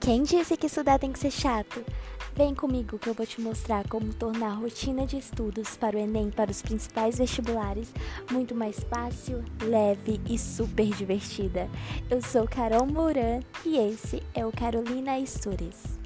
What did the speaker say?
Quem disse que estudar tem que ser chato? Vem comigo que eu vou te mostrar como tornar a rotina de estudos para o Enem para os principais vestibulares muito mais fácil, leve e super divertida. Eu sou Carol Moran e esse é o Carolina Estures.